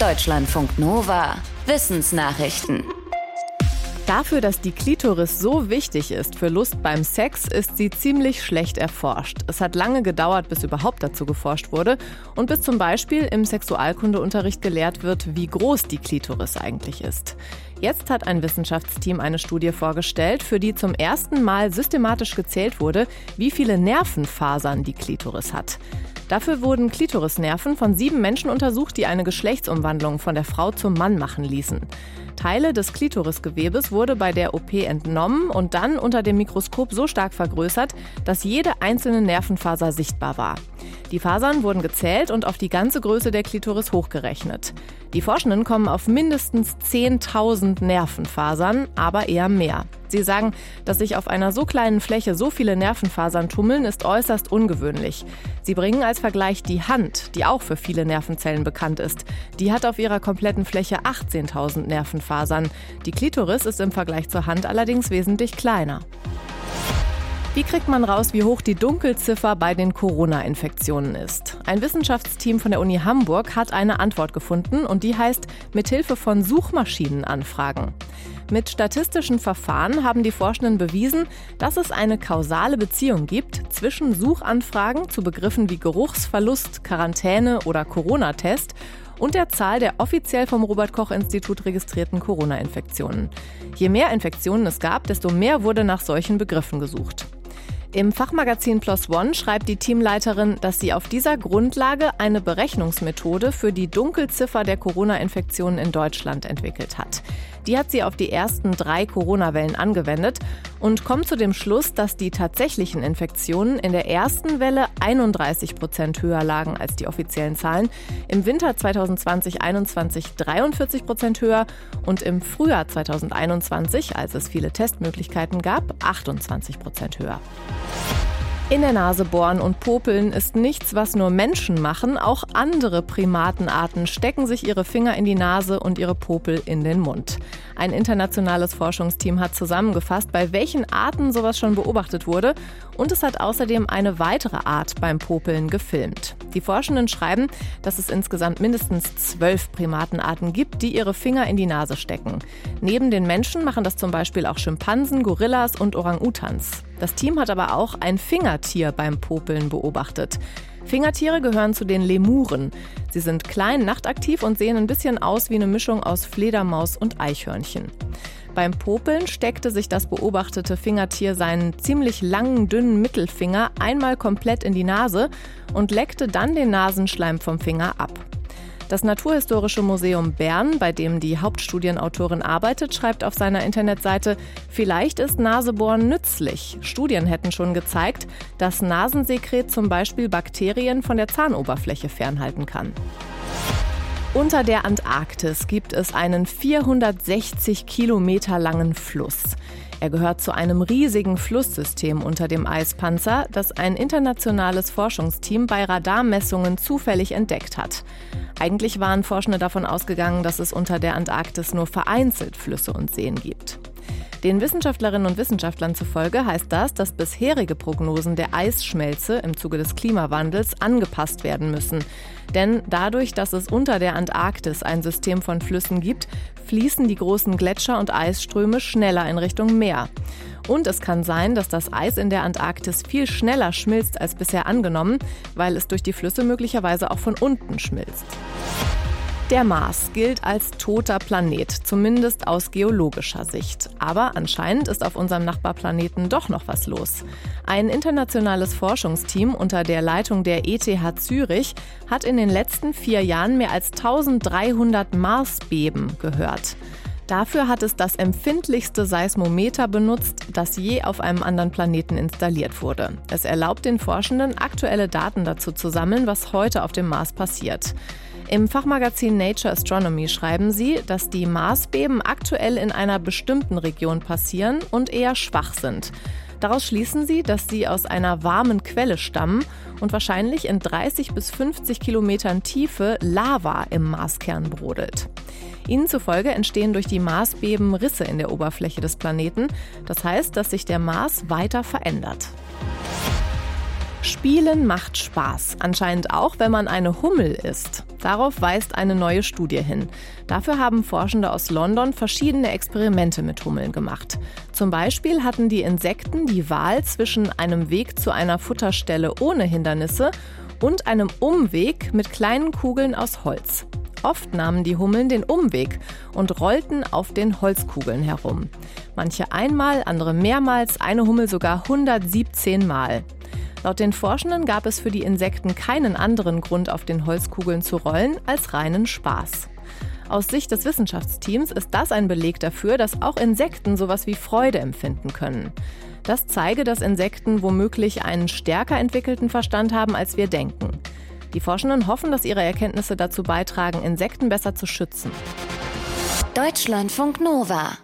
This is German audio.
Deutschlandfunk Nova. Wissensnachrichten. Dafür, dass die Klitoris so wichtig ist für Lust beim Sex, ist sie ziemlich schlecht erforscht. Es hat lange gedauert, bis überhaupt dazu geforscht wurde und bis zum Beispiel im Sexualkundeunterricht gelehrt wird, wie groß die Klitoris eigentlich ist. Jetzt hat ein Wissenschaftsteam eine Studie vorgestellt, für die zum ersten Mal systematisch gezählt wurde, wie viele Nervenfasern die Klitoris hat. Dafür wurden Klitorisnerven von sieben Menschen untersucht, die eine Geschlechtsumwandlung von der Frau zum Mann machen ließen. Teile des Klitorisgewebes wurde bei der OP entnommen und dann unter dem Mikroskop so stark vergrößert, dass jede einzelne Nervenfaser sichtbar war. Die Fasern wurden gezählt und auf die ganze Größe der Klitoris hochgerechnet. Die Forschenden kommen auf mindestens 10.000 Nervenfasern, aber eher mehr. Sie sagen, dass sich auf einer so kleinen Fläche so viele Nervenfasern tummeln, ist äußerst ungewöhnlich. Sie bringen als Vergleich die Hand, die auch für viele Nervenzellen bekannt ist. Die hat auf ihrer kompletten Fläche 18.000 Nervenfasern. Die Klitoris ist im Vergleich zur Hand allerdings wesentlich kleiner. Wie kriegt man raus, wie hoch die Dunkelziffer bei den Corona-Infektionen ist? Ein Wissenschaftsteam von der Uni Hamburg hat eine Antwort gefunden und die heißt mithilfe von Suchmaschinen anfragen. Mit statistischen Verfahren haben die Forschenden bewiesen, dass es eine kausale Beziehung gibt zwischen Suchanfragen zu Begriffen wie Geruchsverlust, Quarantäne oder Corona-Test und der Zahl der offiziell vom Robert Koch Institut registrierten Corona-Infektionen. Je mehr Infektionen es gab, desto mehr wurde nach solchen Begriffen gesucht. Im Fachmagazin Plus One schreibt die Teamleiterin, dass sie auf dieser Grundlage eine Berechnungsmethode für die Dunkelziffer der Corona-Infektionen in Deutschland entwickelt hat. Die hat sie auf die ersten drei Corona-Wellen angewendet und kommt zu dem Schluss, dass die tatsächlichen Infektionen in der ersten Welle 31 Prozent höher lagen als die offiziellen Zahlen, im Winter 2020-21 43 Prozent höher und im Frühjahr 2021, als es viele Testmöglichkeiten gab, 28 Prozent höher. In der Nase bohren und popeln ist nichts, was nur Menschen machen. Auch andere Primatenarten stecken sich ihre Finger in die Nase und ihre Popel in den Mund. Ein internationales Forschungsteam hat zusammengefasst, bei welchen Arten sowas schon beobachtet wurde. Und es hat außerdem eine weitere Art beim Popeln gefilmt. Die Forschenden schreiben, dass es insgesamt mindestens zwölf Primatenarten gibt, die ihre Finger in die Nase stecken. Neben den Menschen machen das zum Beispiel auch Schimpansen, Gorillas und Orang-Utans. Das Team hat aber auch ein Fingertier beim Popeln beobachtet. Fingertiere gehören zu den Lemuren. Sie sind klein, nachtaktiv und sehen ein bisschen aus wie eine Mischung aus Fledermaus und Eichhörnchen. Beim Popeln steckte sich das beobachtete Fingertier seinen ziemlich langen, dünnen Mittelfinger einmal komplett in die Nase und leckte dann den Nasenschleim vom Finger ab. Das Naturhistorische Museum Bern, bei dem die Hauptstudienautorin arbeitet, schreibt auf seiner Internetseite, vielleicht ist Nasebohren nützlich. Studien hätten schon gezeigt, dass Nasensekret zum Beispiel Bakterien von der Zahnoberfläche fernhalten kann. Unter der Antarktis gibt es einen 460 Kilometer langen Fluss. Er gehört zu einem riesigen Flusssystem unter dem Eispanzer, das ein internationales Forschungsteam bei Radarmessungen zufällig entdeckt hat. Eigentlich waren Forschende davon ausgegangen, dass es unter der Antarktis nur vereinzelt Flüsse und Seen gibt. Den Wissenschaftlerinnen und Wissenschaftlern zufolge heißt das, dass bisherige Prognosen der Eisschmelze im Zuge des Klimawandels angepasst werden müssen. Denn dadurch, dass es unter der Antarktis ein System von Flüssen gibt, fließen die großen Gletscher und Eisströme schneller in Richtung Meer. Und es kann sein, dass das Eis in der Antarktis viel schneller schmilzt als bisher angenommen, weil es durch die Flüsse möglicherweise auch von unten schmilzt. Der Mars gilt als toter Planet, zumindest aus geologischer Sicht. Aber anscheinend ist auf unserem Nachbarplaneten doch noch was los. Ein internationales Forschungsteam unter der Leitung der ETH Zürich hat in den letzten vier Jahren mehr als 1300 Marsbeben gehört. Dafür hat es das empfindlichste Seismometer benutzt, das je auf einem anderen Planeten installiert wurde. Es erlaubt den Forschenden, aktuelle Daten dazu zu sammeln, was heute auf dem Mars passiert. Im Fachmagazin Nature Astronomy schreiben sie, dass die Marsbeben aktuell in einer bestimmten Region passieren und eher schwach sind. Daraus schließen sie, dass sie aus einer warmen Quelle stammen und wahrscheinlich in 30 bis 50 Kilometern Tiefe Lava im Marskern brodelt. Ihnen zufolge entstehen durch die Marsbeben Risse in der Oberfläche des Planeten. Das heißt, dass sich der Mars weiter verändert. Spielen macht Spaß, anscheinend auch, wenn man eine Hummel ist. Darauf weist eine neue Studie hin. Dafür haben Forschende aus London verschiedene Experimente mit Hummeln gemacht. Zum Beispiel hatten die Insekten die Wahl zwischen einem Weg zu einer Futterstelle ohne Hindernisse und einem Umweg mit kleinen Kugeln aus Holz. Oft nahmen die Hummeln den Umweg und rollten auf den Holzkugeln herum. Manche einmal, andere mehrmals, eine Hummel sogar 117 Mal. Laut den Forschenden gab es für die Insekten keinen anderen Grund, auf den Holzkugeln zu rollen, als reinen Spaß. Aus Sicht des Wissenschaftsteams ist das ein Beleg dafür, dass auch Insekten sowas wie Freude empfinden können. Das zeige, dass Insekten womöglich einen stärker entwickelten Verstand haben, als wir denken. Die Forschenden hoffen, dass ihre Erkenntnisse dazu beitragen, Insekten besser zu schützen. Deutschlandfunk Nova